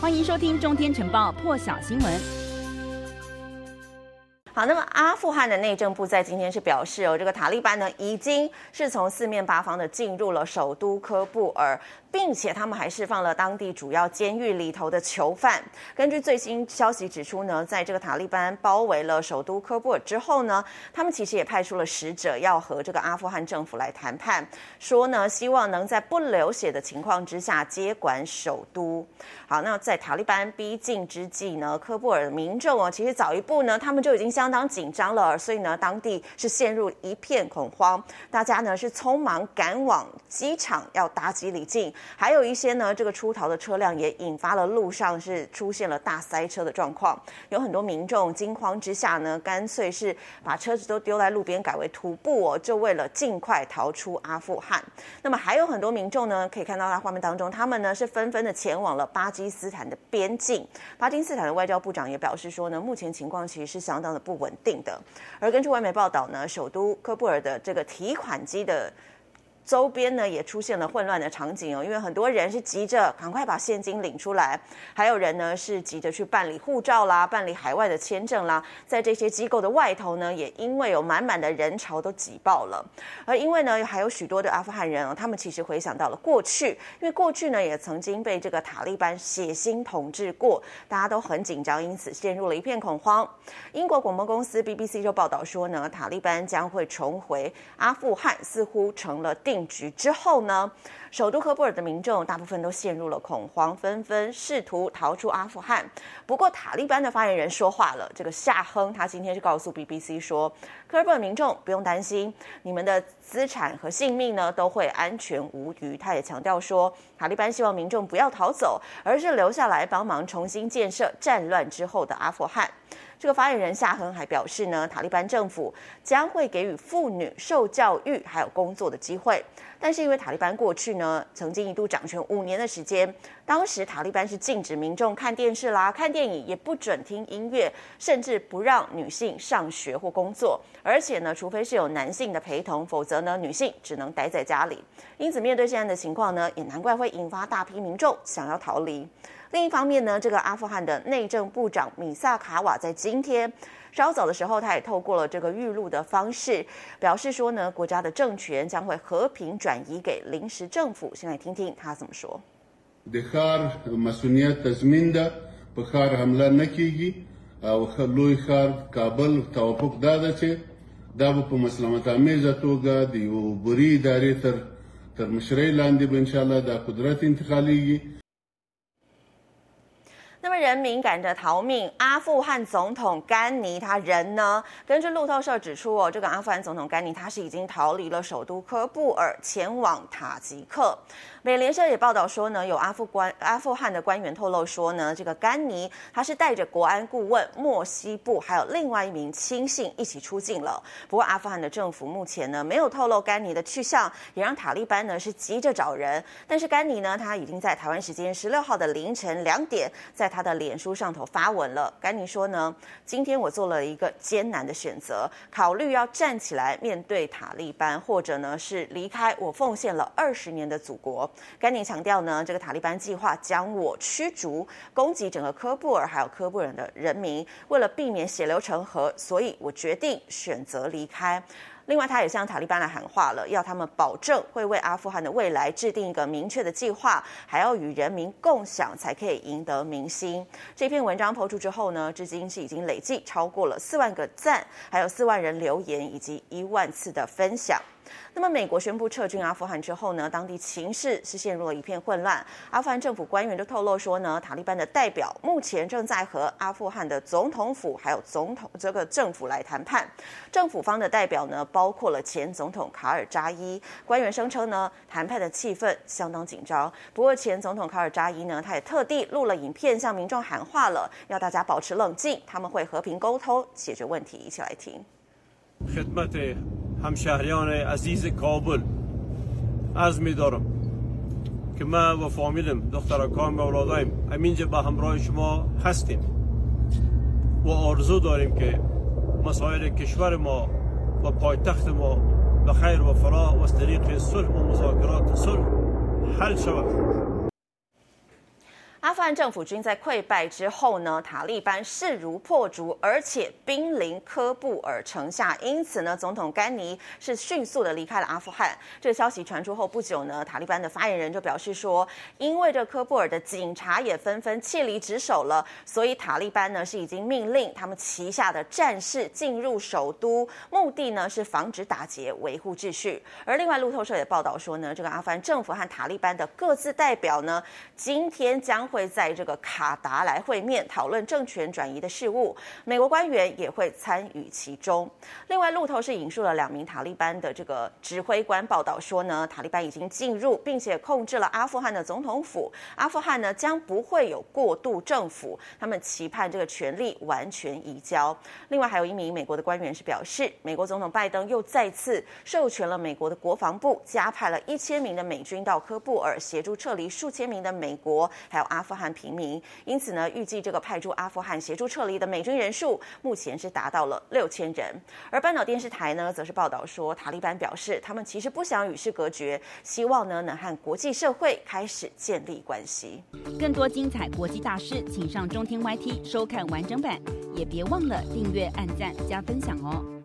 欢迎收听《中天晨报》破晓新闻。好，那么阿富汗的内政部在今天是表示哦，这个塔利班呢已经是从四面八方的进入了首都喀布尔，并且他们还释放了当地主要监狱里头的囚犯。根据最新消息指出呢，在这个塔利班包围了首都科布尔之后呢，他们其实也派出了使者要和这个阿富汗政府来谈判，说呢希望能在不流血的情况之下接管首都。好，那在塔利班逼近之际呢，科布尔的民众哦，其实早一步呢，他们就已经相当紧张了，所以呢，当地是陷入一片恐慌，大家呢是匆忙赶往机场要搭机离境，还有一些呢，这个出逃的车辆也引发了路上是出现了大塞车的状况，有很多民众惊慌之下呢，干脆是把车子都丢在路边，改为徒步哦，就为了尽快逃出阿富汗。那么还有很多民众呢，可以看到在画面当中，他们呢是纷纷的前往了巴基斯坦的边境。巴基斯坦的外交部长也表示说呢，目前情况其实是相当的不稳定的，而根据外媒报道呢，首都科布尔的这个提款机的。周边呢也出现了混乱的场景哦，因为很多人是急着赶快把现金领出来，还有人呢是急着去办理护照啦、办理海外的签证啦。在这些机构的外头呢，也因为有满满的人潮都挤爆了。而因为呢，还有许多的阿富汗人哦，他们其实回想到了过去，因为过去呢也曾经被这个塔利班血腥统治过，大家都很紧张，因此陷入了一片恐慌。英国广播公司 BBC 就报道说呢，塔利班将会重回阿富汗，似乎成了定局之后呢，首都喀布尔的民众大部分都陷入了恐慌，纷纷试图逃出阿富汗。不过，塔利班的发言人说话了，这个夏亨他今天是告诉 BBC 说，科布尔民众不用担心，你们的资产和性命呢都会安全无虞。他也强调说，塔利班希望民众不要逃走，而是留下来帮忙重新建设战乱之后的阿富汗。这个发言人夏亨还表示呢，塔利班政府将会给予妇女受教育还有工作的机会。但是因为塔利班过去呢，曾经一度掌权五年的时间，当时塔利班是禁止民众看电视啦、看电影，也不准听音乐，甚至不让女性上学或工作。而且呢，除非是有男性的陪同，否则呢，女性只能待在家里。因此，面对现在的情况呢，也难怪会引发大批民众想要逃离。另一方面呢，这个阿富汗的内政部长米萨卡瓦在今天稍早的时候，他也透过了这个预录的方式，表示说呢，国家的政权将会和平转移给临时政府。先来听听他怎么说。那么人民赶着逃命，阿富汗总统甘尼他人呢？根据路透社指出，哦，这个阿富汗总统甘尼他是已经逃离了首都科布尔，前往塔吉克。美联社也报道说呢，有阿富官阿富汗的官员透露说呢，这个甘尼他是带着国安顾问莫西布，还有另外一名亲信一起出境了。不过阿富汗的政府目前呢没有透露甘尼的去向，也让塔利班呢是急着找人。但是甘尼呢，他已经在台湾时间十六号的凌晨两点，在他的脸书上头发文了。甘宁说呢，今天我做了一个艰难的选择，考虑要站起来面对塔利班，或者呢是离开我奉献了二十年的祖国。甘宁强调呢，这个塔利班计划将我驱逐，攻击整个科布尔还有科布尔的人民。为了避免血流成河，所以我决定选择离开。另外，他也向塔利班来喊话了，要他们保证会为阿富汗的未来制定一个明确的计划，还要与人民共享，才可以赢得民心。这篇文章抛出之后呢，至今是已经累计超过了四万个赞，还有四万人留言以及一万次的分享。那么，美国宣布撤军阿富汗之后呢，当地情势是陷入了一片混乱。阿富汗政府官员就透露说呢，塔利班的代表目前正在和阿富汗的总统府还有总统这个政府来谈判。政府方的代表呢，包括了前总统卡尔扎伊。官员声称呢，谈判的气氛相当紧张。不过，前总统卡尔扎伊呢，他也特地录了影片向民众喊话了，要大家保持冷静，他们会和平沟通解决问题。一起来听。همشهریان عزیز کابل. از می دارم که ما و فامیلم دخترکان و اولادایم همینجا به همراه شما هستیم. و آرزو داریم که مسائل کشور ما و پایتخت ما به خیر و فرا و از طریق صلح و مذاکرات صلح حل شود. 阿富汗政府军在溃败之后呢，塔利班势如破竹，而且兵临科布尔城下，因此呢，总统甘尼是迅速的离开了阿富汗。这个消息传出后不久呢，塔利班的发言人就表示说，因为这科布尔的警察也纷纷弃离职守了，所以塔利班呢是已经命令他们旗下的战士进入首都，目的呢是防止打劫，维护秩序。而另外路透社也报道说呢，这个阿富汗政府和塔利班的各自代表呢，今天将会在这个卡达来会面，讨论政权转移的事务。美国官员也会参与其中。另外，路透是引述了两名塔利班的这个指挥官报道说呢，塔利班已经进入并且控制了阿富汗的总统府，阿富汗呢将不会有过渡政府。他们期盼这个权力完全移交。另外，还有一名美国的官员是表示，美国总统拜登又再次授权了美国的国防部加派了一千名的美军到科布尔协助撤离数千名的美国还有阿阿富汗平民。因此呢，预计这个派驻阿富汗协助撤离的美军人数目前是达到了六千人。而半岛电视台呢，则是报道说，塔利班表示，他们其实不想与世隔绝，希望呢能和国际社会开始建立关系。更多精彩国际大事，请上中天 YT 收看完整版，也别忘了订阅、按赞、加分享哦。